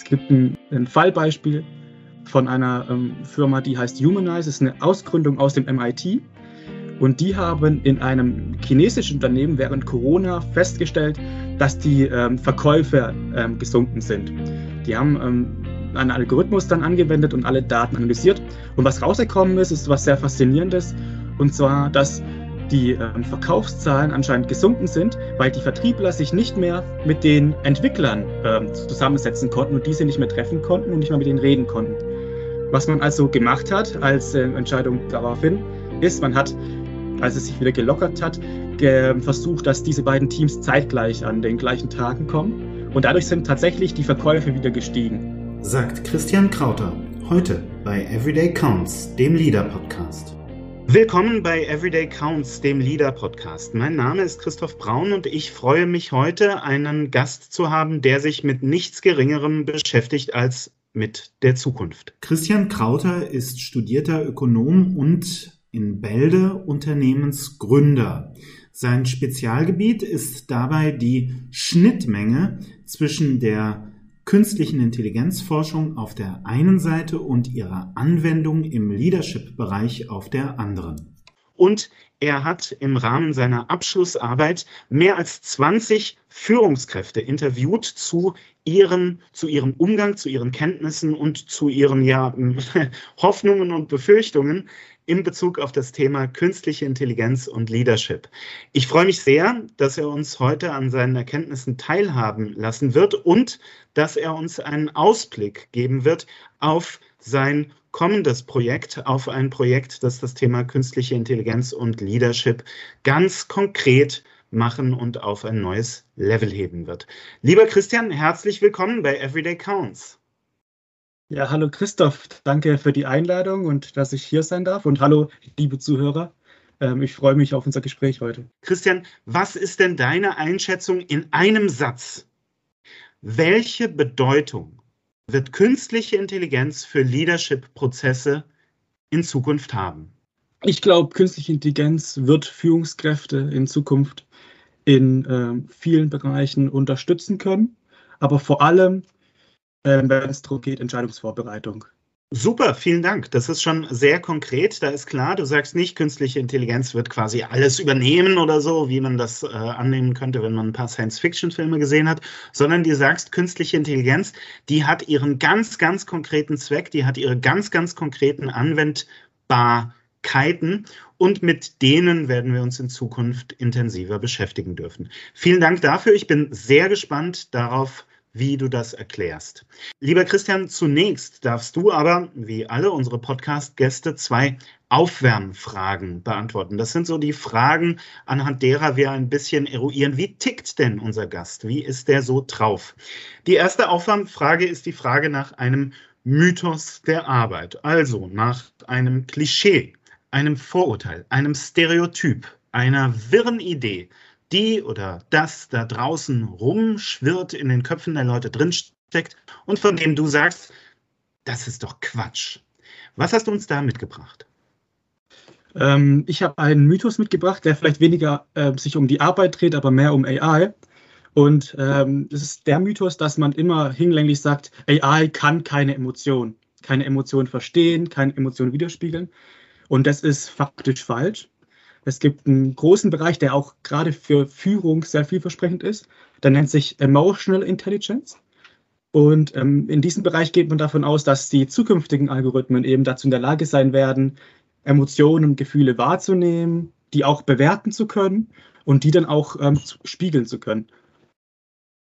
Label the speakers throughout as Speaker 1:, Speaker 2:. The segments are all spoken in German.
Speaker 1: Es gibt ein, ein Fallbeispiel von einer ähm, Firma, die heißt Humanize, ist eine Ausgründung aus dem MIT. Und die haben in einem chinesischen Unternehmen während Corona festgestellt, dass die ähm, Verkäufe ähm, gesunken sind. Die haben ähm, einen Algorithmus dann angewendet und alle Daten analysiert. Und was rausgekommen ist, ist was sehr Faszinierendes. Und zwar, dass die ähm, Verkaufszahlen anscheinend gesunken sind, weil die Vertriebler sich nicht mehr mit den Entwicklern ähm, zusammensetzen konnten und diese nicht mehr treffen konnten und nicht mehr mit denen reden konnten. Was man also gemacht hat als äh, Entscheidung daraufhin, ist, man hat als es sich wieder gelockert hat, ge versucht, dass diese beiden Teams zeitgleich an den gleichen Tagen kommen. Und dadurch sind tatsächlich die Verkäufe wieder gestiegen.
Speaker 2: Sagt Christian Krauter, heute bei Everyday Counts, dem Leader-Podcast.
Speaker 3: Willkommen bei Everyday Counts, dem Leader-Podcast. Mein Name ist Christoph Braun und ich freue mich heute, einen Gast zu haben, der sich mit nichts Geringerem beschäftigt als mit der Zukunft.
Speaker 2: Christian Krauter ist studierter Ökonom und in Bälde Unternehmensgründer. Sein Spezialgebiet ist dabei die Schnittmenge zwischen der künstlichen Intelligenzforschung auf der einen Seite und ihrer Anwendung im Leadership-Bereich auf der anderen.
Speaker 3: Und er hat im Rahmen seiner Abschlussarbeit mehr als 20 Führungskräfte interviewt zu ihren, zu ihrem Umgang, zu ihren Kenntnissen und zu ihren ja, Hoffnungen und Befürchtungen in Bezug auf das Thema künstliche Intelligenz und Leadership. Ich freue mich sehr, dass er uns heute an seinen Erkenntnissen teilhaben lassen wird und dass er uns einen Ausblick geben wird auf sein kommendes Projekt, auf ein Projekt, das das Thema künstliche Intelligenz und Leadership ganz konkret machen und auf ein neues Level heben wird. Lieber Christian, herzlich willkommen bei Everyday Counts.
Speaker 1: Ja, hallo Christoph, danke für die Einladung und dass ich hier sein darf. Und hallo, liebe Zuhörer. Ähm, ich freue mich auf unser Gespräch heute.
Speaker 3: Christian, was ist denn deine Einschätzung in einem Satz? Welche Bedeutung wird künstliche Intelligenz für Leadership-Prozesse in Zukunft haben?
Speaker 1: Ich glaube, künstliche Intelligenz wird Führungskräfte in Zukunft in äh, vielen Bereichen unterstützen können, aber vor allem wenn es darum geht, Entscheidungsvorbereitung.
Speaker 3: Super, vielen Dank. Das ist schon sehr konkret. Da ist klar, du sagst nicht, künstliche Intelligenz wird quasi alles übernehmen oder so, wie man das äh, annehmen könnte, wenn man ein paar Science-Fiction-Filme gesehen hat, sondern du sagst, künstliche Intelligenz, die hat ihren ganz, ganz konkreten Zweck, die hat ihre ganz, ganz konkreten Anwendbarkeiten und mit denen werden wir uns in Zukunft intensiver beschäftigen dürfen. Vielen Dank dafür. Ich bin sehr gespannt darauf, wie du das erklärst. Lieber Christian, zunächst darfst du aber, wie alle unsere Podcast-Gäste, zwei Aufwärmfragen beantworten. Das sind so die Fragen, anhand derer wir ein bisschen eruieren, wie tickt denn unser Gast? Wie ist der so drauf? Die erste Aufwärmfrage ist die Frage nach einem Mythos der Arbeit, also nach einem Klischee, einem Vorurteil, einem Stereotyp, einer wirren Idee, die oder das da draußen rumschwirrt, in den Köpfen der Leute drinsteckt und von dem du sagst, das ist doch Quatsch. Was hast du uns da mitgebracht?
Speaker 1: Ähm, ich habe einen Mythos mitgebracht, der vielleicht weniger äh, sich um die Arbeit dreht, aber mehr um AI. Und ähm, das ist der Mythos, dass man immer hinlänglich sagt, AI kann keine Emotion, keine Emotion verstehen, keine Emotion widerspiegeln. Und das ist faktisch falsch. Es gibt einen großen Bereich, der auch gerade für Führung sehr vielversprechend ist. Der nennt sich Emotional Intelligence. Und ähm, in diesem Bereich geht man davon aus, dass die zukünftigen Algorithmen eben dazu in der Lage sein werden, Emotionen und Gefühle wahrzunehmen, die auch bewerten zu können und die dann auch ähm, spiegeln zu können.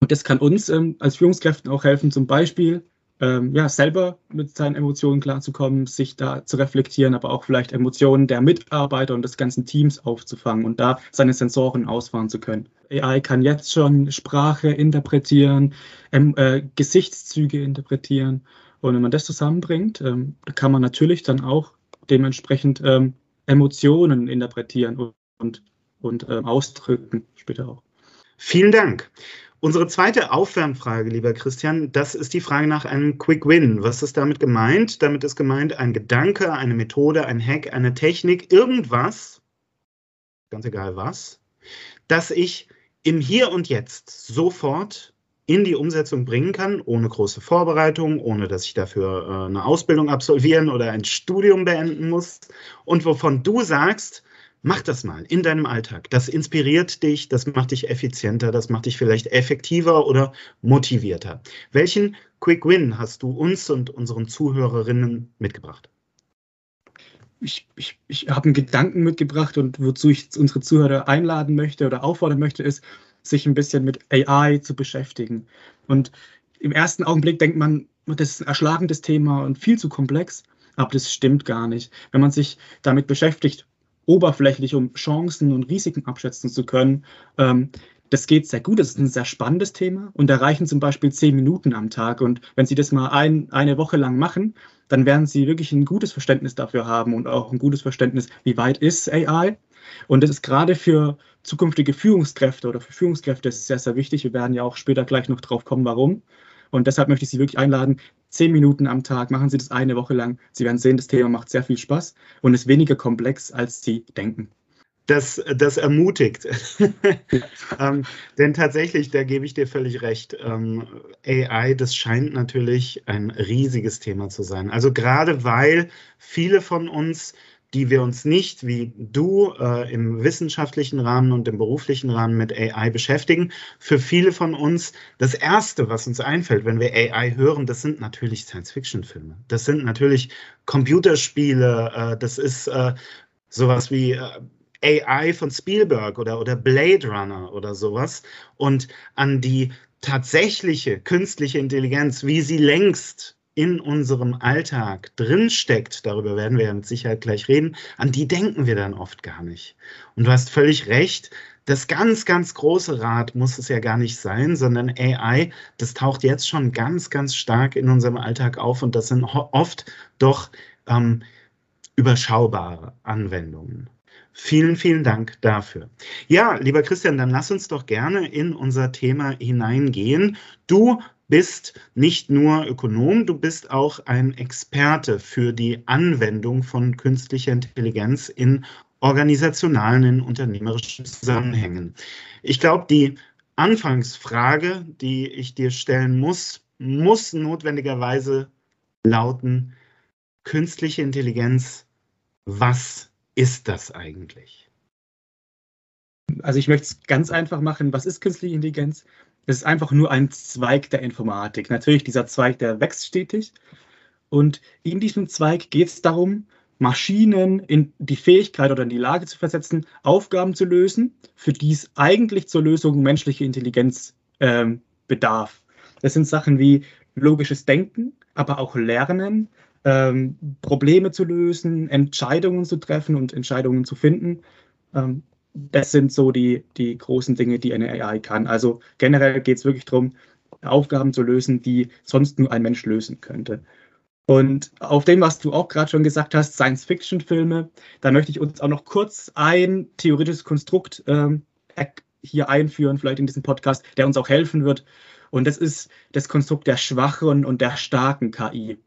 Speaker 1: Und das kann uns ähm, als Führungskräften auch helfen, zum Beispiel ähm, ja, selber mit seinen Emotionen klarzukommen, sich da zu reflektieren, aber auch vielleicht Emotionen der Mitarbeiter und des ganzen Teams aufzufangen und da seine Sensoren ausfahren zu können. AI kann jetzt schon Sprache interpretieren, ähm, äh, Gesichtszüge interpretieren. Und wenn man das zusammenbringt, ähm, kann man natürlich dann auch dementsprechend ähm, Emotionen interpretieren und, und, und ähm, ausdrücken später auch.
Speaker 3: Vielen Dank. Unsere zweite Aufwärmfrage, lieber Christian, das ist die Frage nach einem Quick Win. Was ist damit gemeint? Damit ist gemeint ein Gedanke, eine Methode, ein Hack, eine Technik, irgendwas, ganz egal was, dass ich im Hier und Jetzt sofort in die Umsetzung bringen kann, ohne große Vorbereitung, ohne dass ich dafür äh, eine Ausbildung absolvieren oder ein Studium beenden muss und wovon du sagst, mach das mal in deinem Alltag. Das inspiriert dich, das macht dich effizienter, das macht dich vielleicht effektiver oder motivierter. Welchen Quick Win hast du uns und unseren Zuhörerinnen mitgebracht?
Speaker 1: ich, ich, ich habe einen Gedanken mitgebracht und wozu ich unsere Zuhörer einladen möchte oder auffordern möchte, ist, sich ein bisschen mit AI zu beschäftigen. Und im ersten Augenblick denkt man, das ist ein erschlagendes Thema und viel zu komplex, aber das stimmt gar nicht. Wenn man sich damit beschäftigt, oberflächlich, um Chancen und Risiken abschätzen zu können, ähm, das geht sehr gut. Das ist ein sehr spannendes Thema und erreichen zum Beispiel zehn Minuten am Tag. Und wenn Sie das mal ein, eine Woche lang machen, dann werden Sie wirklich ein gutes Verständnis dafür haben und auch ein gutes Verständnis, wie weit ist AI. Und das ist gerade für zukünftige Führungskräfte oder für Führungskräfte sehr, sehr wichtig. Wir werden ja auch später gleich noch drauf kommen, warum. Und deshalb möchte ich Sie wirklich einladen, zehn Minuten am Tag, machen Sie das eine Woche lang. Sie werden sehen, das Thema macht sehr viel Spaß und ist weniger komplex, als Sie denken
Speaker 3: das, das ermutigt. ähm, denn tatsächlich, da gebe ich dir völlig recht, ähm, AI, das scheint natürlich ein riesiges Thema zu sein. Also gerade weil viele von uns, die wir uns nicht wie du äh, im wissenschaftlichen Rahmen und im beruflichen Rahmen mit AI beschäftigen, für viele von uns das Erste, was uns einfällt, wenn wir AI hören, das sind natürlich Science-Fiction-Filme. Das sind natürlich Computerspiele, äh, das ist äh, sowas wie äh, AI von Spielberg oder, oder Blade Runner oder sowas und an die tatsächliche künstliche Intelligenz, wie sie längst in unserem Alltag drinsteckt, darüber werden wir ja mit Sicherheit gleich reden, an die denken wir dann oft gar nicht. Und du hast völlig recht, das ganz, ganz große Rad muss es ja gar nicht sein, sondern AI, das taucht jetzt schon ganz, ganz stark in unserem Alltag auf und das sind oft doch ähm, überschaubare Anwendungen. Vielen, vielen Dank dafür. Ja, lieber Christian, dann lass uns doch gerne in unser Thema hineingehen. Du bist nicht nur Ökonom, du bist auch ein Experte für die Anwendung von künstlicher Intelligenz in organisationalen, in unternehmerischen Zusammenhängen. Ich glaube, die Anfangsfrage, die ich dir stellen muss, muss notwendigerweise lauten, künstliche Intelligenz, was ist das eigentlich?
Speaker 1: Also ich möchte es ganz einfach machen. Was ist künstliche Intelligenz? Es ist einfach nur ein Zweig der Informatik. Natürlich, dieser Zweig, der wächst stetig. Und in diesem Zweig geht es darum, Maschinen in die Fähigkeit oder in die Lage zu versetzen, Aufgaben zu lösen, für die es eigentlich zur Lösung menschliche Intelligenz ähm, bedarf. Das sind Sachen wie logisches Denken, aber auch Lernen, ähm, Probleme zu lösen, Entscheidungen zu treffen und Entscheidungen zu finden. Ähm, das sind so die, die großen Dinge, die eine AI kann. Also generell geht es wirklich darum, Aufgaben zu lösen, die sonst nur ein Mensch lösen könnte. Und auf dem, was du auch gerade schon gesagt hast, Science-Fiction-Filme, da möchte ich uns auch noch kurz ein theoretisches Konstrukt ähm, hier einführen, vielleicht in diesem Podcast, der uns auch helfen wird. Und das ist das Konstrukt der schwachen und der starken KI.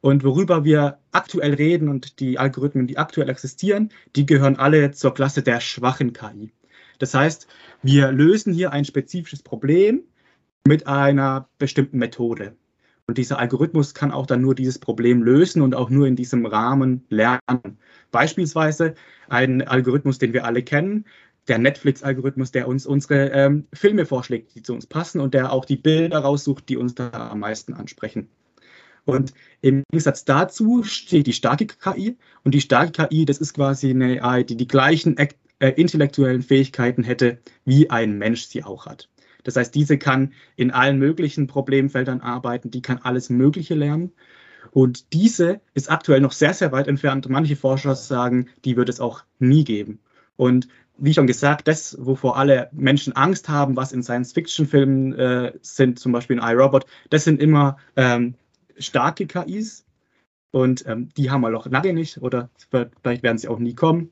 Speaker 1: Und worüber wir aktuell reden und die Algorithmen, die aktuell existieren, die gehören alle zur Klasse der schwachen KI. Das heißt, wir lösen hier ein spezifisches Problem mit einer bestimmten Methode. Und dieser Algorithmus kann auch dann nur dieses Problem lösen und auch nur in diesem Rahmen lernen. Beispielsweise ein Algorithmus, den wir alle kennen, der Netflix-Algorithmus, der uns unsere ähm, Filme vorschlägt, die zu uns passen und der auch die Bilder raussucht, die uns da am meisten ansprechen. Und im Gegensatz dazu steht die starke KI. Und die starke KI, das ist quasi eine AI, die die gleichen äh, intellektuellen Fähigkeiten hätte, wie ein Mensch sie auch hat. Das heißt, diese kann in allen möglichen Problemfeldern arbeiten, die kann alles Mögliche lernen. Und diese ist aktuell noch sehr, sehr weit entfernt. Manche Forscher sagen, die wird es auch nie geben. Und wie schon gesagt, das, wovor alle Menschen Angst haben, was in Science-Fiction-Filmen äh, sind, zum Beispiel in iRobot, das sind immer ähm, starke KIs und ähm, die haben wir noch lange nicht oder vielleicht werden sie auch nie kommen.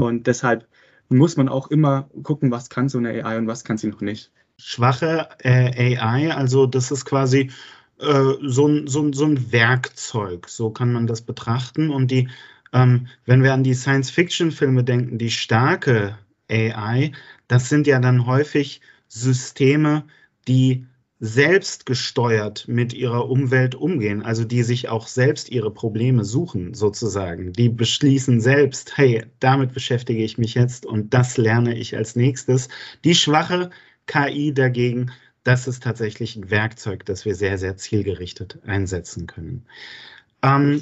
Speaker 1: Und deshalb muss man auch immer gucken, was kann so eine AI und was kann sie noch nicht.
Speaker 3: Schwache äh, AI, also das ist quasi äh, so, ein, so, so ein Werkzeug, so kann man das betrachten. Und die, ähm, wenn wir an die Science-Fiction-Filme denken, die starke AI, das sind ja dann häufig Systeme, die selbstgesteuert mit ihrer Umwelt umgehen, also die sich auch selbst ihre Probleme suchen, sozusagen. Die beschließen selbst, hey, damit beschäftige ich mich jetzt und das lerne ich als nächstes. Die schwache KI dagegen, das ist tatsächlich ein Werkzeug, das wir sehr, sehr zielgerichtet einsetzen können. Ähm,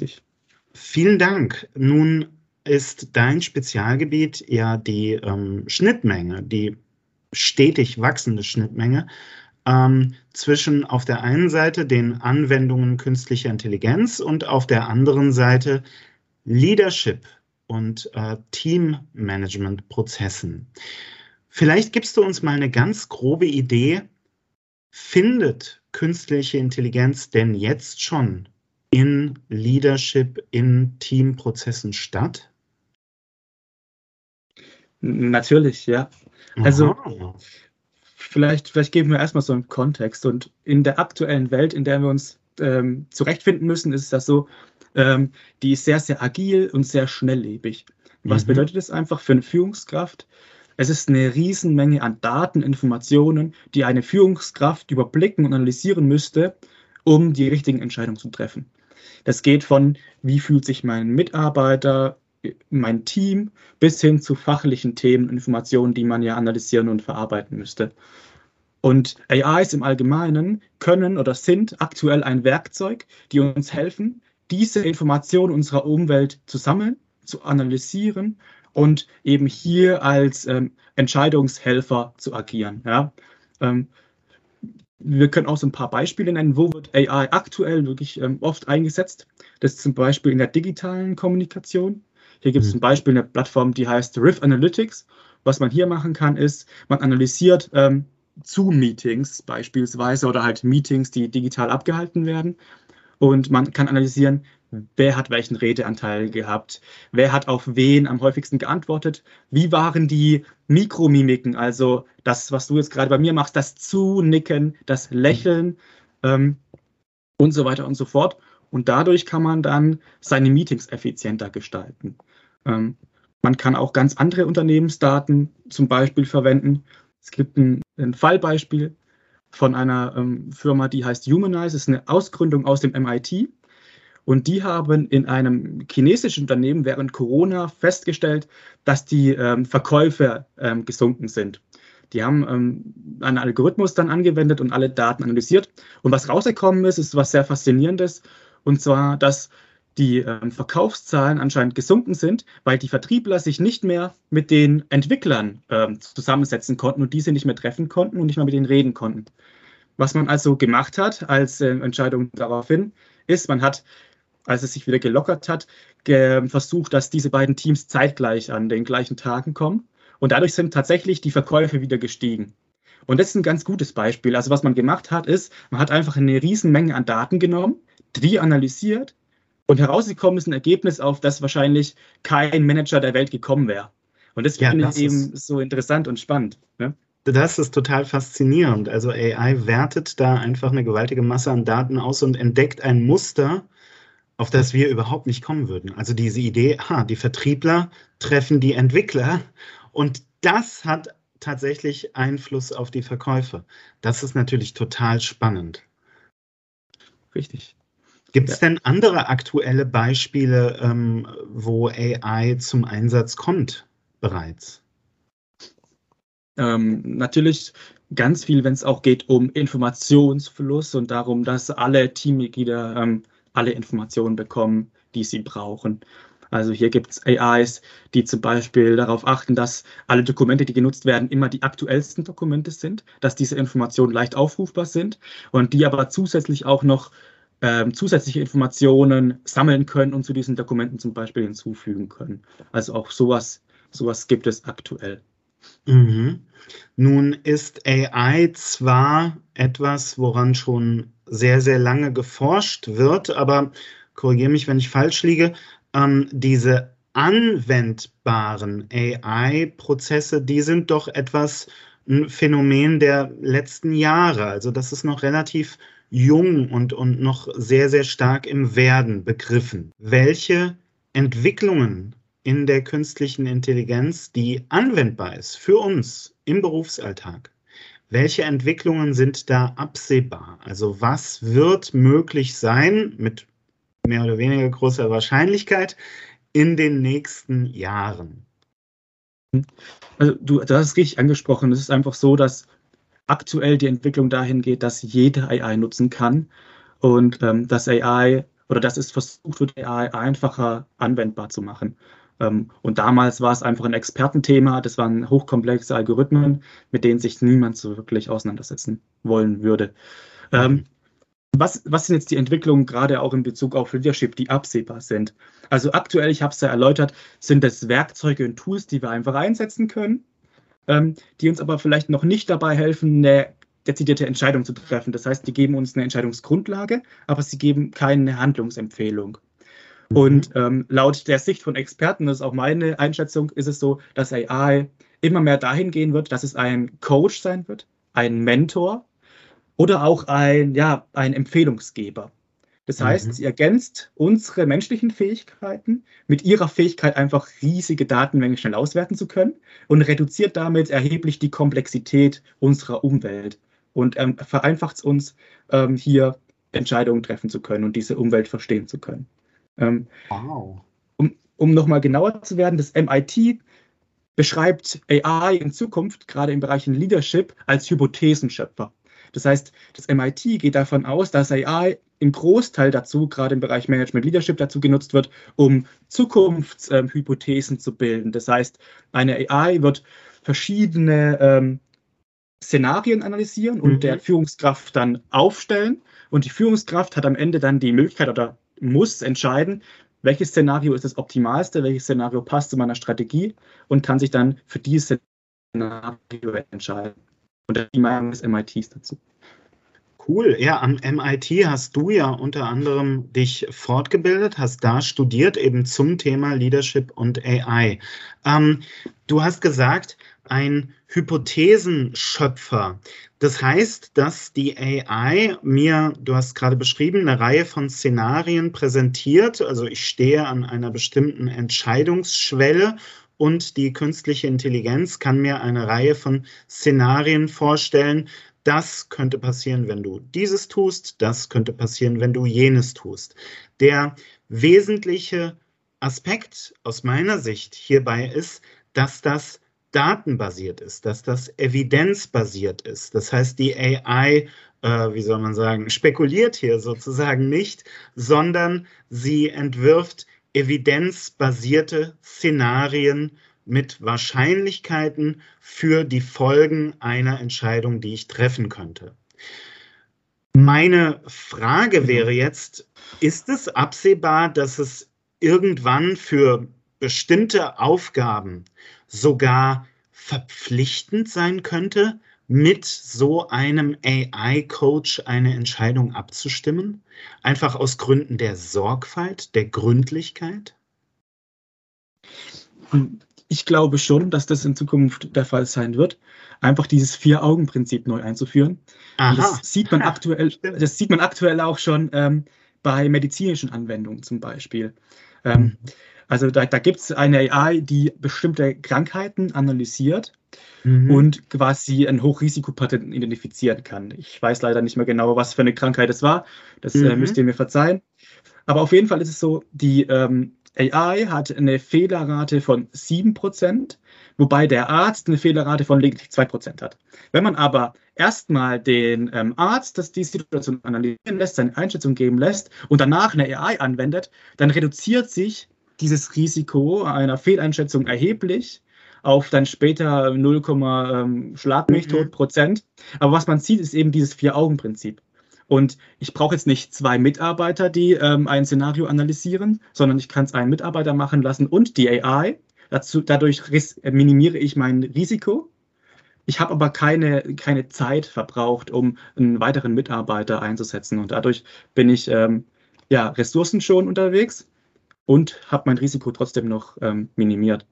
Speaker 3: vielen Dank. Nun ist dein Spezialgebiet ja die ähm, Schnittmenge, die stetig wachsende Schnittmenge ähm, zwischen auf der einen Seite den Anwendungen künstlicher Intelligenz und auf der anderen Seite Leadership und äh, Teammanagement-Prozessen. Vielleicht gibst du uns mal eine ganz grobe Idee, findet künstliche Intelligenz denn jetzt schon in Leadership, in Teamprozessen statt?
Speaker 1: Natürlich, ja. Also Aha vielleicht, vielleicht geben wir erstmal so einen Kontext. Und in der aktuellen Welt, in der wir uns ähm, zurechtfinden müssen, ist das so, ähm, die ist sehr, sehr agil und sehr schnelllebig. Was mhm. bedeutet das einfach für eine Führungskraft? Es ist eine Riesenmenge an Daten, Informationen, die eine Führungskraft überblicken und analysieren müsste, um die richtigen Entscheidungen zu treffen. Das geht von, wie fühlt sich mein Mitarbeiter, mein Team, bis hin zu fachlichen Themen, Informationen, die man ja analysieren und verarbeiten müsste. Und AIs im Allgemeinen können oder sind aktuell ein Werkzeug, die uns helfen, diese Informationen unserer Umwelt zu sammeln, zu analysieren und eben hier als ähm, Entscheidungshelfer zu agieren. Ja? Ähm, wir können auch so ein paar Beispiele nennen, wo wird AI aktuell wirklich ähm, oft eingesetzt. Das ist zum Beispiel in der digitalen Kommunikation. Hier gibt es mhm. zum Beispiel eine Plattform, die heißt Riff Analytics. Was man hier machen kann, ist, man analysiert ähm, Zoom-Meetings beispielsweise oder halt Meetings, die digital abgehalten werden. Und man kann analysieren, wer hat welchen Redeanteil gehabt, wer hat auf wen am häufigsten geantwortet, wie waren die Mikromimiken, also das, was du jetzt gerade bei mir machst, das Zunicken, das Lächeln ähm, und so weiter und so fort. Und dadurch kann man dann seine Meetings effizienter gestalten. Ähm, man kann auch ganz andere Unternehmensdaten zum Beispiel verwenden. Es gibt ein, ein Fallbeispiel von einer ähm, Firma, die heißt Humanize, das ist eine Ausgründung aus dem MIT. Und die haben in einem chinesischen Unternehmen während Corona festgestellt, dass die ähm, Verkäufe ähm, gesunken sind. Die haben ähm, einen Algorithmus dann angewendet und alle Daten analysiert. Und was rausgekommen ist, ist was sehr Faszinierendes. Und zwar, dass die ähm, Verkaufszahlen anscheinend gesunken sind, weil die Vertriebler sich nicht mehr mit den Entwicklern ähm, zusammensetzen konnten und diese nicht mehr treffen konnten und nicht mehr mit denen reden konnten. Was man also gemacht hat als äh, Entscheidung daraufhin, ist, man hat, als es sich wieder gelockert hat, ge versucht, dass diese beiden Teams zeitgleich an den gleichen Tagen kommen. Und dadurch sind tatsächlich die Verkäufe wieder gestiegen. Und das ist ein ganz gutes Beispiel. Also was man gemacht hat, ist, man hat einfach eine Riesenmenge an Daten genommen, die analysiert und herausgekommen ist ein Ergebnis, auf das wahrscheinlich kein Manager der Welt gekommen wäre. Und das ja, finde ich eben so interessant und spannend. Ne?
Speaker 3: Das ist total faszinierend. Also AI wertet da einfach eine gewaltige Masse an Daten aus und entdeckt ein Muster, auf das wir überhaupt nicht kommen würden. Also diese Idee, ha, die Vertriebler treffen die Entwickler und das hat tatsächlich Einfluss auf die Verkäufe. Das ist natürlich total spannend.
Speaker 1: Richtig.
Speaker 3: Gibt es denn andere aktuelle Beispiele, ähm, wo AI zum Einsatz kommt bereits?
Speaker 1: Ähm, natürlich ganz viel, wenn es auch geht um Informationsfluss und darum, dass alle Teammitglieder ähm, alle Informationen bekommen, die sie brauchen. Also hier gibt es AIs, die zum Beispiel darauf achten, dass alle Dokumente, die genutzt werden, immer die aktuellsten Dokumente sind, dass diese Informationen leicht aufrufbar sind und die aber zusätzlich auch noch ähm, zusätzliche Informationen sammeln können und zu diesen Dokumenten zum Beispiel hinzufügen können. Also auch sowas, sowas gibt es aktuell.
Speaker 3: Mhm. Nun ist AI zwar etwas, woran schon sehr, sehr lange geforscht wird, aber korrigiere mich, wenn ich falsch liege, ähm, diese anwendbaren AI-Prozesse, die sind doch etwas ein Phänomen der letzten Jahre. Also das ist noch relativ jung und, und noch sehr, sehr stark im Werden begriffen. Welche Entwicklungen in der künstlichen Intelligenz, die anwendbar ist für uns im Berufsalltag, Welche Entwicklungen sind da absehbar? Also was wird möglich sein mit mehr oder weniger großer Wahrscheinlichkeit in den nächsten Jahren?
Speaker 1: Also du, du hast es richtig angesprochen. Es ist einfach so, dass aktuell die Entwicklung dahin geht, dass jeder AI nutzen kann und ähm, dass AI oder dass es versucht wird, AI einfacher anwendbar zu machen. Ähm, und damals war es einfach ein Expertenthema, das waren hochkomplexe Algorithmen, mit denen sich niemand so wirklich auseinandersetzen wollen würde. Ähm, was, was sind jetzt die Entwicklungen gerade auch in Bezug auf Leadership, die absehbar sind? Also aktuell, ich habe es ja erläutert, sind es Werkzeuge und Tools, die wir einfach einsetzen können, ähm, die uns aber vielleicht noch nicht dabei helfen, eine dezidierte Entscheidung zu treffen. Das heißt, die geben uns eine Entscheidungsgrundlage, aber sie geben keine Handlungsempfehlung. Mhm. Und ähm, laut der Sicht von Experten, das ist auch meine Einschätzung, ist es so, dass AI immer mehr dahin gehen wird, dass es ein Coach sein wird, ein Mentor oder auch ein, ja, ein Empfehlungsgeber. Das heißt, mhm. sie ergänzt unsere menschlichen Fähigkeiten mit ihrer Fähigkeit, einfach riesige Datenmengen schnell auswerten zu können und reduziert damit erheblich die Komplexität unserer Umwelt und ähm, vereinfacht es uns, ähm, hier Entscheidungen treffen zu können und diese Umwelt verstehen zu können. Ähm, wow. Um, um nochmal genauer zu werden, das MIT beschreibt AI in Zukunft, gerade im Bereich Leadership, als Hypothesenschöpfer. Das heißt, das MIT geht davon aus, dass AI im Großteil dazu, gerade im Bereich Management Leadership, dazu genutzt wird, um Zukunftshypothesen zu bilden. Das heißt, eine AI wird verschiedene ähm, Szenarien analysieren und mhm. der Führungskraft dann aufstellen. Und die Führungskraft hat am Ende dann die Möglichkeit oder muss entscheiden, welches Szenario ist das optimalste, welches Szenario passt zu meiner Strategie und kann sich dann für dieses Szenario entscheiden. Und die Meinung des MITs dazu.
Speaker 3: Cool. Ja, am MIT hast du ja unter anderem dich fortgebildet, hast da studiert eben zum Thema Leadership und AI. Ähm, du hast gesagt, ein Hypothesenschöpfer. Das heißt, dass die AI mir, du hast gerade beschrieben, eine Reihe von Szenarien präsentiert. Also ich stehe an einer bestimmten Entscheidungsschwelle und die künstliche Intelligenz kann mir eine Reihe von Szenarien vorstellen. Das könnte passieren, wenn du dieses tust, das könnte passieren, wenn du jenes tust. Der wesentliche Aspekt aus meiner Sicht hierbei ist, dass das datenbasiert ist, dass das evidenzbasiert ist. Das heißt, die AI, äh, wie soll man sagen, spekuliert hier sozusagen nicht, sondern sie entwirft evidenzbasierte Szenarien mit Wahrscheinlichkeiten für die Folgen einer Entscheidung, die ich treffen könnte. Meine Frage mhm. wäre jetzt, ist es absehbar, dass es irgendwann für bestimmte Aufgaben sogar verpflichtend sein könnte, mit so einem AI-Coach eine Entscheidung abzustimmen? Einfach aus Gründen der Sorgfalt, der Gründlichkeit?
Speaker 1: Ich glaube schon, dass das in Zukunft der Fall sein wird. Einfach dieses Vier-Augen-Prinzip neu einzuführen. Das sieht man aktuell, das sieht man aktuell auch schon ähm, bei medizinischen Anwendungen zum Beispiel. Ähm, mhm. Also da, da gibt es eine AI, die bestimmte Krankheiten analysiert mhm. und quasi ein Hochrisikopatient identifizieren kann. Ich weiß leider nicht mehr genau, was für eine Krankheit es war. Das äh, mhm. äh, müsst ihr mir verzeihen. Aber auf jeden Fall ist es so, die ähm, AI hat eine Fehlerrate von 7%, wobei der Arzt eine Fehlerrate von lediglich 2% hat. Wenn man aber erstmal den ähm, Arzt das die Situation analysieren lässt, seine Einschätzung geben lässt und danach eine AI anwendet, dann reduziert sich dieses Risiko einer Fehleinschätzung erheblich auf dann später 0, ähm, Schlag mich tot mhm. Prozent. Aber was man sieht, ist eben dieses Vier-Augen-Prinzip. Und ich brauche jetzt nicht zwei Mitarbeiter, die ähm, ein Szenario analysieren, sondern ich kann es einen Mitarbeiter machen lassen und die AI. Dazu, dadurch minimiere ich mein Risiko. Ich habe aber keine, keine Zeit verbraucht, um einen weiteren Mitarbeiter einzusetzen. Und dadurch bin ich ähm, ja, Ressourcen schon unterwegs und habe mein Risiko trotzdem noch ähm, minimiert.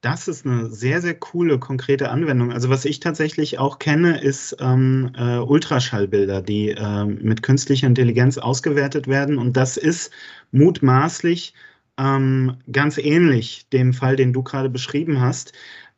Speaker 3: Das ist eine sehr, sehr coole, konkrete Anwendung. Also was ich tatsächlich auch kenne, ist ähm, äh, Ultraschallbilder, die äh, mit künstlicher Intelligenz ausgewertet werden. Und das ist mutmaßlich ähm, ganz ähnlich dem Fall, den du gerade beschrieben hast.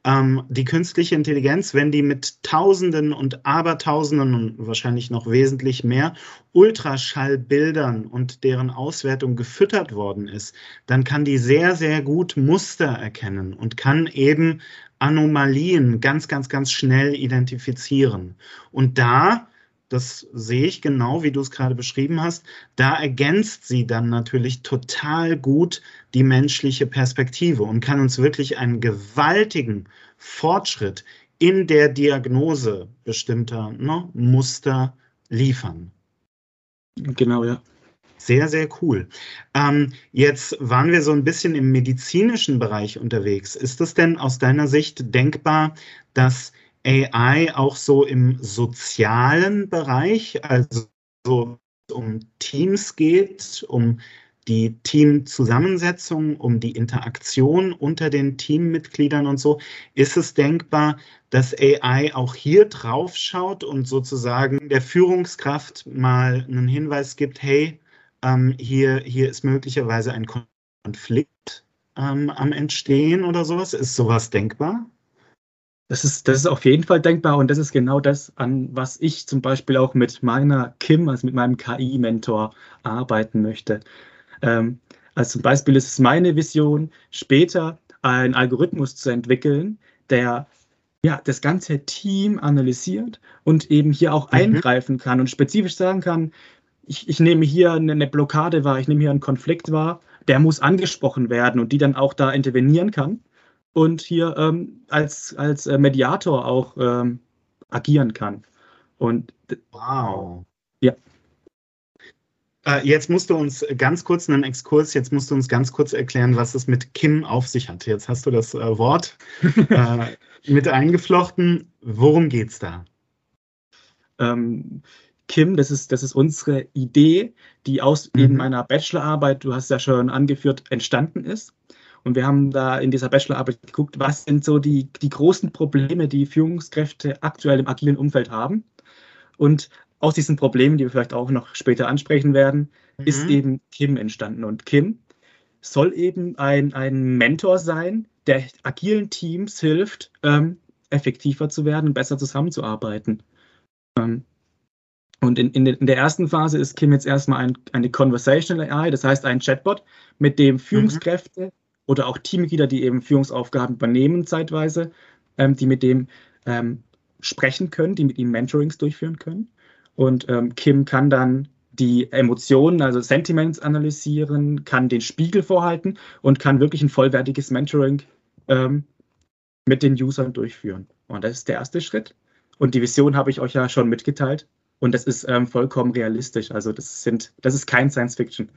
Speaker 3: Ähm, die künstliche Intelligenz, wenn die mit Tausenden und Abertausenden und wahrscheinlich noch wesentlich mehr Ultraschallbildern und deren Auswertung gefüttert worden ist, dann kann die sehr, sehr gut Muster erkennen und kann eben Anomalien ganz, ganz, ganz schnell identifizieren. Und da das sehe ich genau, wie du es gerade beschrieben hast. Da ergänzt sie dann natürlich total gut die menschliche Perspektive und kann uns wirklich einen gewaltigen Fortschritt in der Diagnose bestimmter ne, Muster liefern.
Speaker 1: Genau, ja.
Speaker 3: Sehr, sehr cool. Ähm, jetzt waren wir so ein bisschen im medizinischen Bereich unterwegs. Ist es denn aus deiner Sicht denkbar, dass AI auch so im sozialen Bereich, also so um Teams geht, um die Teamzusammensetzung, um die Interaktion unter den Teammitgliedern und so, ist es denkbar, dass AI auch hier drauf schaut und sozusagen der Führungskraft mal einen Hinweis gibt, hey, ähm, hier, hier ist möglicherweise ein Konflikt ähm, am Entstehen oder sowas. Ist sowas denkbar?
Speaker 1: Das ist, das ist auf jeden Fall denkbar und das ist genau das, an was ich zum Beispiel auch mit meiner Kim, also mit meinem KI-Mentor, arbeiten möchte. Ähm, also zum Beispiel ist es meine Vision, später einen Algorithmus zu entwickeln, der ja, das ganze Team analysiert und eben hier auch mhm. eingreifen kann und spezifisch sagen kann, ich, ich nehme hier eine, eine Blockade wahr, ich nehme hier einen Konflikt wahr, der muss angesprochen werden und die dann auch da intervenieren kann und hier ähm, als, als äh, Mediator auch ähm, agieren kann. Und
Speaker 3: wow. Ja. Äh, jetzt musst du uns ganz kurz einen Exkurs, jetzt musst du uns ganz kurz erklären, was es mit Kim auf sich hat. Jetzt hast du das äh, Wort äh, mit eingeflochten. Worum geht's da?
Speaker 1: Ähm, Kim, das ist, das ist unsere Idee, die aus mhm. eben meiner Bachelorarbeit, du hast ja schon angeführt, entstanden ist. Und wir haben da in dieser Bachelorarbeit geguckt, was sind so die, die großen Probleme, die Führungskräfte aktuell im agilen Umfeld haben. Und aus diesen Problemen, die wir vielleicht auch noch später ansprechen werden, mhm. ist eben Kim entstanden. Und Kim soll eben ein, ein Mentor sein, der agilen Teams hilft, ähm, effektiver zu werden, besser zusammenzuarbeiten. Ähm, und in, in, in, der ersten Phase ist Kim jetzt erstmal ein, eine Conversational AI, das heißt ein Chatbot, mit dem mhm. Führungskräfte mhm oder auch Teammitglieder, die eben Führungsaufgaben übernehmen zeitweise, ähm, die mit dem ähm, sprechen können, die mit ihm Mentorings durchführen können. Und ähm, Kim kann dann die Emotionen, also Sentiments analysieren, kann den Spiegel vorhalten und kann wirklich ein vollwertiges Mentoring ähm, mit den Usern durchführen. Und das ist der erste Schritt. Und die Vision habe ich euch ja schon mitgeteilt. Und das ist ähm, vollkommen realistisch. Also das sind, das ist kein Science Fiction.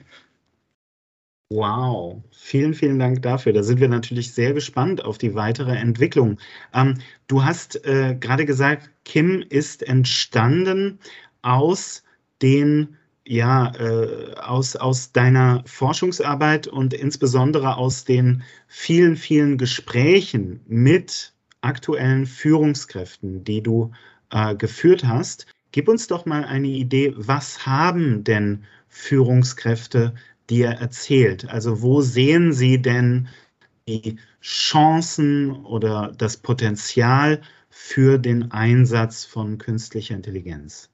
Speaker 3: Wow, vielen, vielen Dank dafür. Da sind wir natürlich sehr gespannt auf die weitere Entwicklung. Ähm, du hast äh, gerade gesagt, Kim ist entstanden aus den ja, äh, aus, aus deiner Forschungsarbeit und insbesondere aus den vielen, vielen Gesprächen mit aktuellen Führungskräften, die du äh, geführt hast. Gib uns doch mal eine Idee, was haben denn Führungskräfte dir erzählt? Also wo sehen Sie denn die Chancen oder das Potenzial für den Einsatz von künstlicher Intelligenz?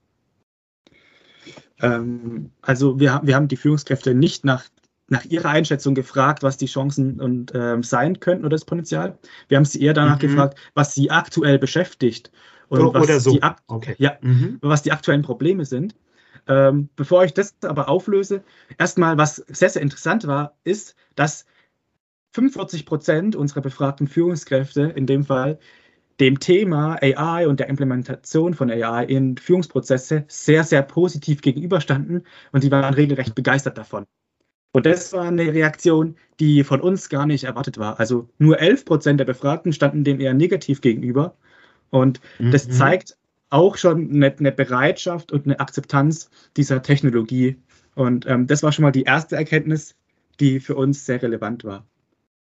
Speaker 1: Ähm, also wir, wir haben die Führungskräfte nicht nach, nach ihrer Einschätzung gefragt, was die Chancen und, ähm, sein könnten oder das Potenzial. Wir haben sie eher danach mhm. gefragt, was sie aktuell beschäftigt und
Speaker 3: oder,
Speaker 1: was,
Speaker 3: so.
Speaker 1: die, okay. ja, mhm. was die aktuellen Probleme sind. Ähm, bevor ich das aber auflöse, erstmal, was sehr, sehr interessant war, ist, dass 45 Prozent unserer befragten Führungskräfte in dem Fall dem Thema AI und der Implementation von AI in Führungsprozesse sehr, sehr positiv gegenüberstanden und sie waren regelrecht begeistert davon. Und das war eine Reaktion, die von uns gar nicht erwartet war. Also nur 11 Prozent der Befragten standen dem eher negativ gegenüber. Und mhm. das zeigt auch schon eine, eine, Bereitschaft und eine Akzeptanz dieser Technologie. Und ähm, das war schon mal die erste Erkenntnis, die für uns sehr relevant war.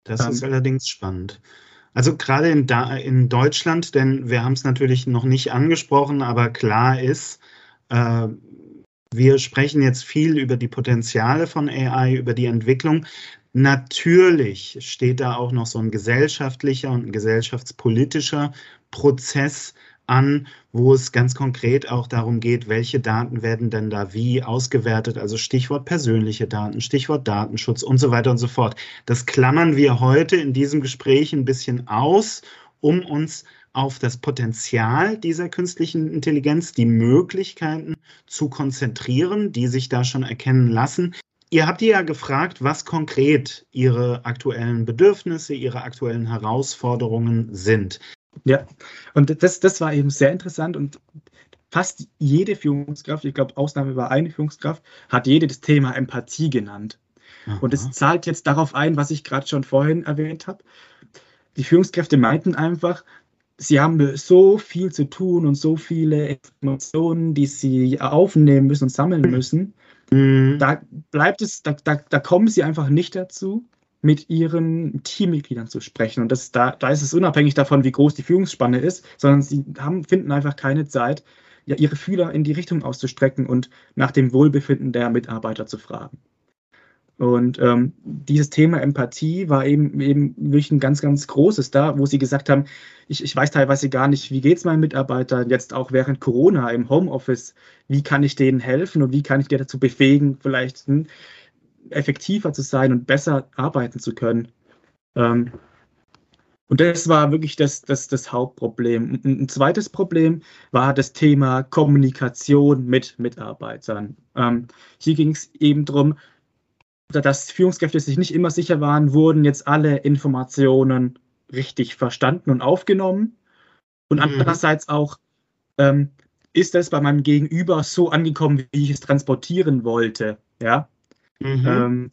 Speaker 3: Das ähm, ist allerdings spannend. Also gerade in, in, Deutschland, denn wir haben es natürlich noch nicht angesprochen, aber klar ist, äh, wir sprechen jetzt viel über die Potenziale von AI, über die Entwicklung. Natürlich steht da auch noch so ein gesellschaftlicher und ein gesellschaftspolitischer Prozess an, wo es ganz konkret auch darum geht, welche Daten werden denn da wie ausgewertet, also Stichwort persönliche Daten, Stichwort Datenschutz und so weiter und so fort. Das klammern wir heute in diesem Gespräch ein bisschen aus, um uns auf das Potenzial dieser künstlichen Intelligenz, die Möglichkeiten zu konzentrieren, die sich da schon erkennen lassen. Ihr habt ja gefragt, was konkret Ihre aktuellen Bedürfnisse, Ihre aktuellen Herausforderungen sind.
Speaker 1: Ja, und das, das war eben sehr interessant und fast jede Führungskraft, ich glaube, Ausnahme war eine Führungskraft, hat jede das Thema Empathie genannt. Aha. Und es zahlt jetzt darauf ein, was ich gerade schon vorhin erwähnt habe. Die Führungskräfte meinten einfach, sie haben so viel zu tun und so viele Informationen, die sie aufnehmen müssen und sammeln müssen. Mhm. Da bleibt es, da, da, da kommen sie einfach nicht dazu, mit ihren Teammitgliedern zu sprechen. Und das, da, da ist es unabhängig davon, wie groß die Führungsspanne ist, sondern sie haben, finden einfach keine Zeit, ja, ihre Fühler in die Richtung auszustrecken und nach dem Wohlbefinden der Mitarbeiter zu fragen. Und ähm, dieses Thema Empathie war eben, eben wirklich ein ganz, ganz großes da, wo sie gesagt haben, ich, ich weiß teilweise gar nicht, wie geht es meinen Mitarbeitern jetzt auch während Corona im Homeoffice, wie kann ich denen helfen und wie kann ich die dazu befähigen, vielleicht hm, effektiver zu sein und besser arbeiten zu können. Ähm, und das war wirklich das, das, das Hauptproblem. Ein, zweites Problem war das Thema Kommunikation mit Mitarbeitern. Ähm, hier ging es eben darum, dass Führungskräfte sich nicht immer sicher waren, wurden jetzt alle Informationen richtig verstanden und aufgenommen. Und mhm. andererseits auch, ähm, ist das bei meinem Gegenüber so angekommen, wie ich es transportieren wollte? Ja. Mhm. Ähm,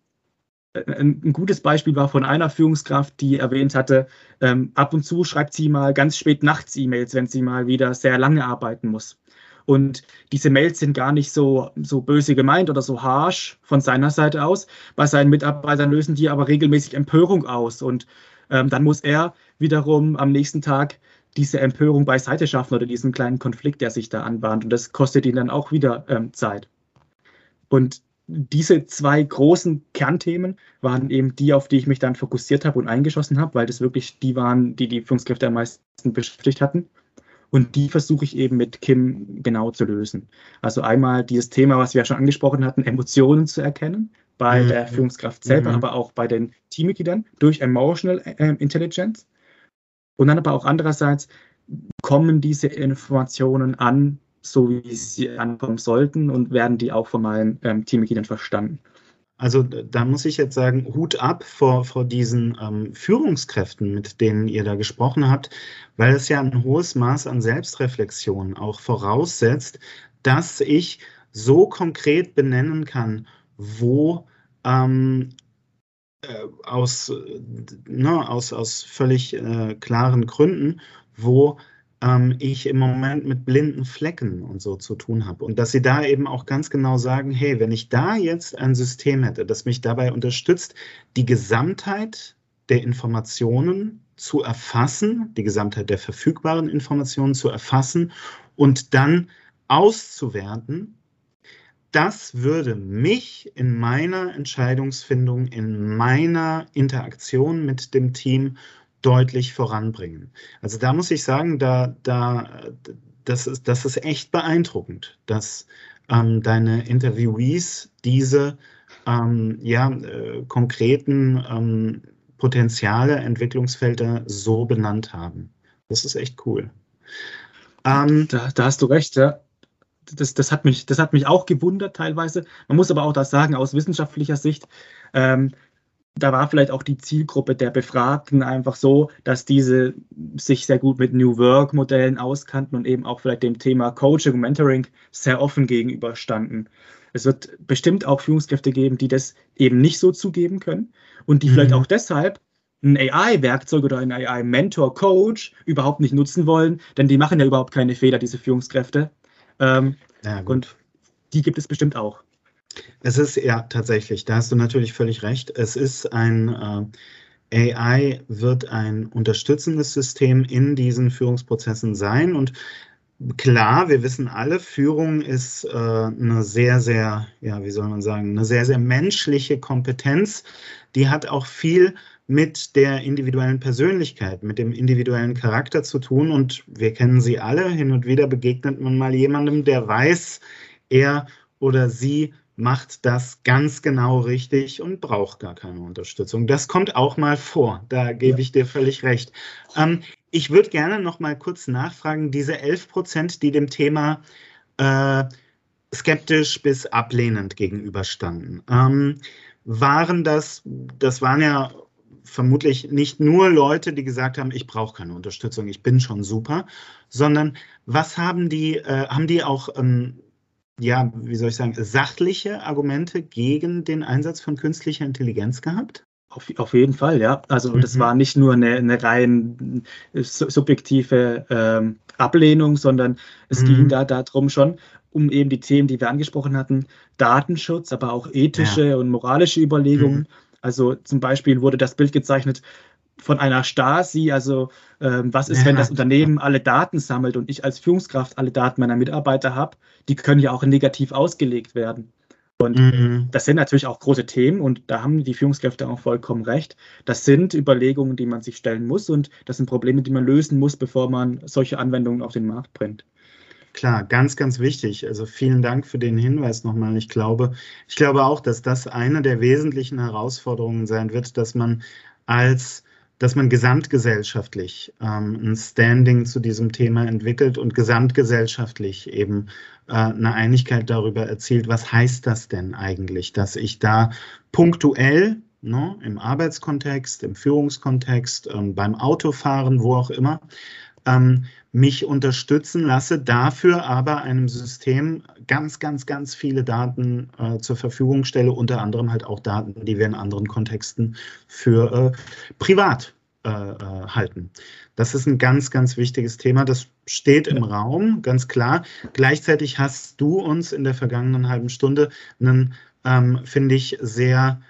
Speaker 1: ein, gutes Beispiel war von einer Führungskraft, die erwähnt hatte, ähm, ab und zu schreibt sie mal ganz spät nachts E-Mails, wenn sie mal wieder sehr lange arbeiten muss. Und diese Mails sind gar nicht so, so böse gemeint oder so harsh von seiner Seite aus. Bei seinen Mitarbeitern lösen die aber regelmäßig Empörung aus. Und ähm, dann muss er wiederum am nächsten Tag diese Empörung beiseite schaffen oder diesen kleinen Konflikt, der sich da anbahnt. Und das kostet ihn dann auch wieder ähm, Zeit. Und diese zwei großen Kernthemen waren eben die, auf die ich mich dann fokussiert habe und eingeschossen habe, weil das wirklich die waren, die die Führungskräfte am meisten beschäftigt hatten. Und die versuche ich eben mit Kim genau zu lösen. Also einmal dieses Thema, was wir ja schon angesprochen hatten, Emotionen zu erkennen bei mhm. der Führungskraft selber, mhm. aber auch bei den Teammitgliedern durch Emotional äh, Intelligence. Und dann aber auch andererseits kommen diese Informationen an, so wie sie ankommen sollten und werden die auch von meinen ähm, Teammitgliedern verstanden.
Speaker 3: Also da muss ich jetzt sagen, Hut ab vor, vor diesen ähm, Führungskräften, mit denen ihr da gesprochen habt, weil es ja ein hohes Maß an Selbstreflexion auch voraussetzt, dass ich so konkret benennen kann, wo ähm, äh, aus, ne, aus, aus völlig äh, klaren Gründen, wo ähm, ich im Moment mit blinden Flecken und so zu tun habe. Und dass sie da eben auch ganz genau sagen, hey, wenn ich da jetzt ein System hätte, das mich dabei unterstützt, die Gesamtheit der Informationen zu erfassen, die Gesamtheit der verfügbaren Informationen zu erfassen und dann auszuwerten, das würde mich in meiner Entscheidungsfindung, in meiner Interaktion mit dem Team deutlich voranbringen. Also da muss ich sagen, da, da, das, ist, das ist echt beeindruckend, dass ähm, deine Interviewees diese ähm, ja, äh, konkreten ähm, Potenziale, Entwicklungsfelder so benannt haben. Das ist echt cool.
Speaker 1: Ähm, da, da, hast du recht, ja. Das, das, hat mich, das hat mich auch gewundert teilweise. Man muss aber auch das sagen, aus wissenschaftlicher Sicht, ähm, da war vielleicht auch die Zielgruppe der Befragten einfach so, dass diese sich sehr gut mit New Work-Modellen auskannten und eben auch vielleicht dem Thema Coaching und Mentoring sehr offen gegenüberstanden. Es wird bestimmt auch Führungskräfte geben, die das eben nicht so zugeben können und die mhm. vielleicht auch deshalb ein AI-Werkzeug oder ein AI-Mentor-Coach überhaupt nicht nutzen wollen, denn die machen ja überhaupt keine Fehler, diese Führungskräfte. Ähm, ja, und die gibt es bestimmt auch.
Speaker 3: Es ist ja tatsächlich, da hast du natürlich völlig recht. Es ist ein äh, AI wird ein unterstützendes System in diesen Führungsprozessen sein und klar, wir wissen alle, Führung ist äh, eine sehr, sehr, ja, wie soll man sagen, eine sehr, sehr menschliche Kompetenz. Die hat auch viel mit der individuellen Persönlichkeit, mit dem individuellen Charakter zu tun. Und wir kennen sie alle. Hin und wieder begegnet man mal jemandem, der weiß, er oder sie macht das ganz genau richtig und braucht gar keine Unterstützung. Das kommt auch mal vor. Da gebe ja. ich dir völlig recht. Ähm, ich würde gerne noch mal kurz nachfragen, diese 11 Prozent, die dem Thema äh, skeptisch bis ablehnend gegenüberstanden, ähm, waren das, das waren ja vermutlich nicht nur Leute, die gesagt haben, ich brauche keine Unterstützung, ich bin schon super, sondern was haben die, äh, haben die auch, ähm, ja, wie soll ich sagen, sachliche Argumente gegen den Einsatz von künstlicher Intelligenz gehabt?
Speaker 1: Auf, auf jeden Fall, ja. Also mhm. das war nicht nur eine, eine rein subjektive ähm, Ablehnung, sondern es mhm. ging da darum schon, um eben die Themen, die wir angesprochen hatten, Datenschutz, aber auch ethische ja. und moralische Überlegungen. Mhm. Also zum Beispiel wurde das Bild gezeichnet von einer Stasi, also ähm, was ist, ja. wenn das Unternehmen alle Daten sammelt und ich als Führungskraft alle Daten meiner Mitarbeiter habe, die können ja auch negativ ausgelegt werden. Und mhm. das sind natürlich auch große Themen und da haben die Führungskräfte auch vollkommen recht. Das sind Überlegungen, die man sich stellen muss und das sind Probleme, die man lösen muss, bevor man solche Anwendungen auf den Markt bringt.
Speaker 3: Klar, ganz, ganz wichtig. Also vielen Dank für den Hinweis nochmal. Ich glaube, ich glaube auch, dass das eine der wesentlichen Herausforderungen sein wird, dass man als dass man gesamtgesellschaftlich ähm, ein Standing zu diesem Thema entwickelt und gesamtgesellschaftlich eben äh, eine Einigkeit darüber erzielt, was heißt das denn eigentlich, dass ich da punktuell ne, im Arbeitskontext, im Führungskontext, ähm, beim Autofahren, wo auch immer, ähm, mich unterstützen lasse, dafür aber einem System ganz, ganz, ganz viele Daten äh, zur Verfügung stelle, unter anderem halt auch Daten, die wir in anderen Kontexten für äh, privat äh, äh halten. Das ist ein ganz, ganz wichtiges Thema. Das steht im Raum, ganz klar. Gleichzeitig hast du uns in der vergangenen halben Stunde einen, ähm, finde ich, sehr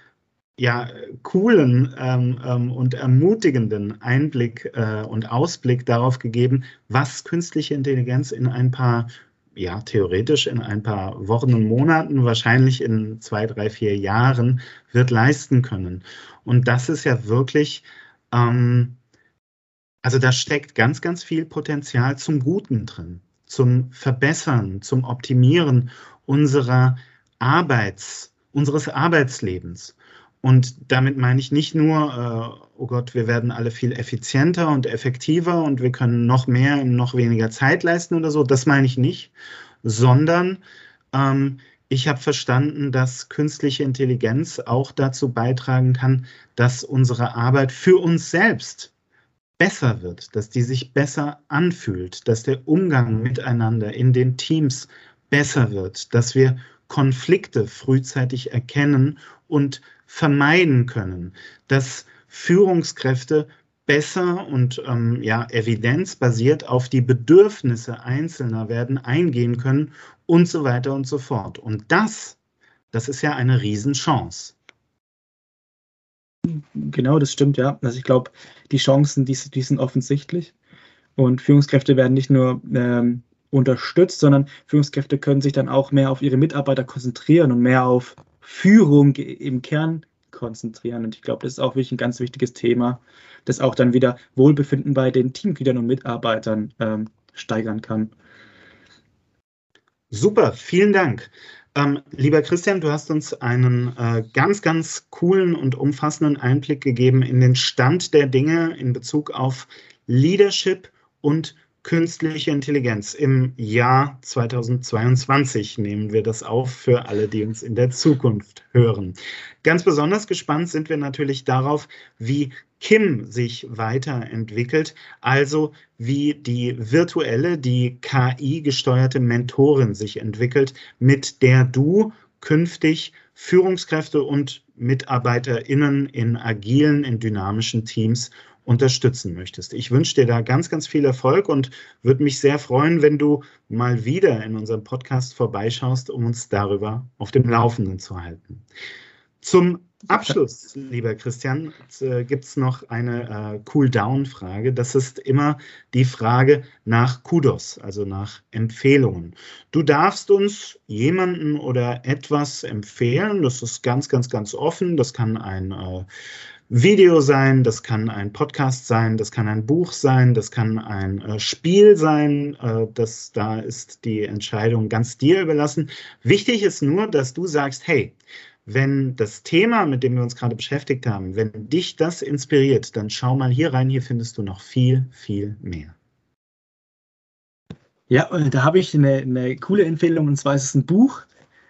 Speaker 3: ja, coolen ähm, ähm, und ermutigenden Einblick äh, und Ausblick darauf gegeben, was künstliche Intelligenz in ein paar, ja, theoretisch in ein paar Wochen und Monaten, wahrscheinlich in zwei, drei, vier Jahren wird leisten können. Und das ist ja wirklich, ähm, also da steckt ganz, ganz viel Potenzial zum Guten drin, zum Verbessern, zum Optimieren unserer Arbeits, unseres Arbeitslebens. Und damit meine ich nicht nur, äh, oh Gott, wir werden alle viel effizienter und effektiver und wir können noch mehr in noch weniger Zeit leisten oder so. Das meine ich nicht, sondern ähm, ich habe verstanden, dass künstliche Intelligenz auch dazu beitragen kann, dass unsere Arbeit für uns selbst besser wird, dass die sich besser anfühlt, dass der Umgang miteinander in den Teams besser wird, dass wir Konflikte frühzeitig erkennen und vermeiden können, dass Führungskräfte besser und ähm, ja, evidenzbasiert auf die Bedürfnisse Einzelner werden eingehen können und so weiter und so fort. Und das, das ist ja eine Riesenchance.
Speaker 1: Genau, das stimmt, ja. Also ich glaube, die Chancen, die, die, sind offensichtlich. Und Führungskräfte werden nicht nur ähm, unterstützt, sondern Führungskräfte können sich dann auch mehr auf ihre Mitarbeiter konzentrieren und mehr auf Führung im Kern konzentrieren. Und ich glaube, das ist auch wirklich ein ganz wichtiges Thema, das auch dann wieder Wohlbefinden bei den Teammitgliedern und Mitarbeitern ähm, steigern kann.
Speaker 3: Super, vielen Dank. Ähm, lieber Christian, du hast uns einen äh, ganz, ganz coolen und umfassenden Einblick gegeben in den Stand der Dinge in Bezug auf Leadership und künstliche Intelligenz. Im Jahr 2022 nehmen wir das auf für alle, die uns in der Zukunft hören. Ganz besonders gespannt sind wir natürlich darauf, wie Kim sich weiterentwickelt, also wie die virtuelle, die KI-gesteuerte Mentorin sich entwickelt, mit der du künftig Führungskräfte und MitarbeiterInnen in agilen, in dynamischen Teams unterstützen möchtest. Ich wünsche dir da ganz, ganz viel Erfolg und würde mich sehr freuen, wenn du mal wieder in unserem Podcast vorbeischaust, um uns darüber auf dem Laufenden zu halten. Zum Abschluss, lieber Christian, äh, gibt es noch eine äh, Cool-Down-Frage. Das ist immer die Frage nach Kudos, also nach Empfehlungen. Du darfst uns jemanden oder etwas empfehlen. Das ist ganz, ganz, ganz offen. Das kann ein äh, Video sein, das kann ein Podcast sein, das kann ein Buch sein, das kann ein äh, Spiel sein. Äh, das, da ist die Entscheidung ganz dir überlassen. Wichtig ist nur, dass du sagst, hey, wenn das Thema, mit dem wir uns gerade beschäftigt haben, wenn dich das inspiriert, dann schau mal hier rein, hier findest du noch viel, viel mehr.
Speaker 1: Ja, da habe ich eine, eine, coole Empfehlung und zwar ist es ein Buch.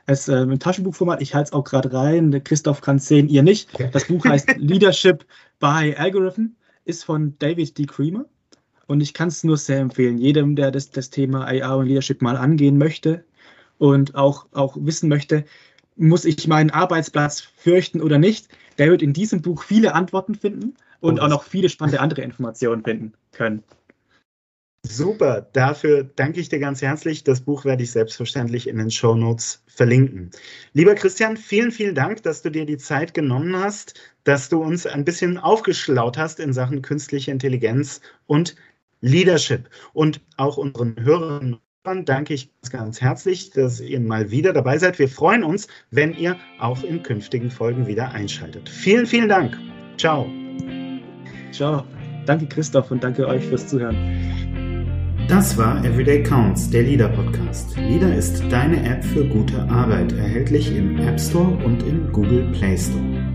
Speaker 1: Es ist äh, im Taschenbuchformat, ich halte es auch gerade rein. Christoph kann es sehen, ihr nicht. Das Buch heißt Leadership by Algorithm, ist von David D. Creamer und ich kann es nur sehr empfehlen. Jedem, der das, das Thema AI und Leadership mal angehen möchte und auch, auch wissen möchte, muss ich meinen Arbeitsplatz fürchten oder nicht, der wird in diesem Buch viele Antworten finden und oh, auch noch viele spannende andere Informationen finden können.
Speaker 3: Super, dafür danke ich dir ganz herzlich. Das Buch werde ich selbstverständlich in den Show Notes verlinken. Lieber Christian, vielen, vielen Dank, dass du dir die Zeit genommen hast, dass du uns ein bisschen aufgeschlaut hast in Sachen künstliche Intelligenz und Leadership und auch unseren Hörerinnen danke ich ganz herzlich, dass ihr mal wieder dabei seid. Wir freuen uns, wenn ihr auch in künftigen Folgen wieder einschaltet. Vielen, vielen Dank. Ciao.
Speaker 1: Ciao. Danke Christoph und danke euch fürs Zuhören.
Speaker 2: Das war Everyday Counts, der Leader Podcast. Leader ist deine App für gute Arbeit, erhältlich im App Store und im Google Play Store.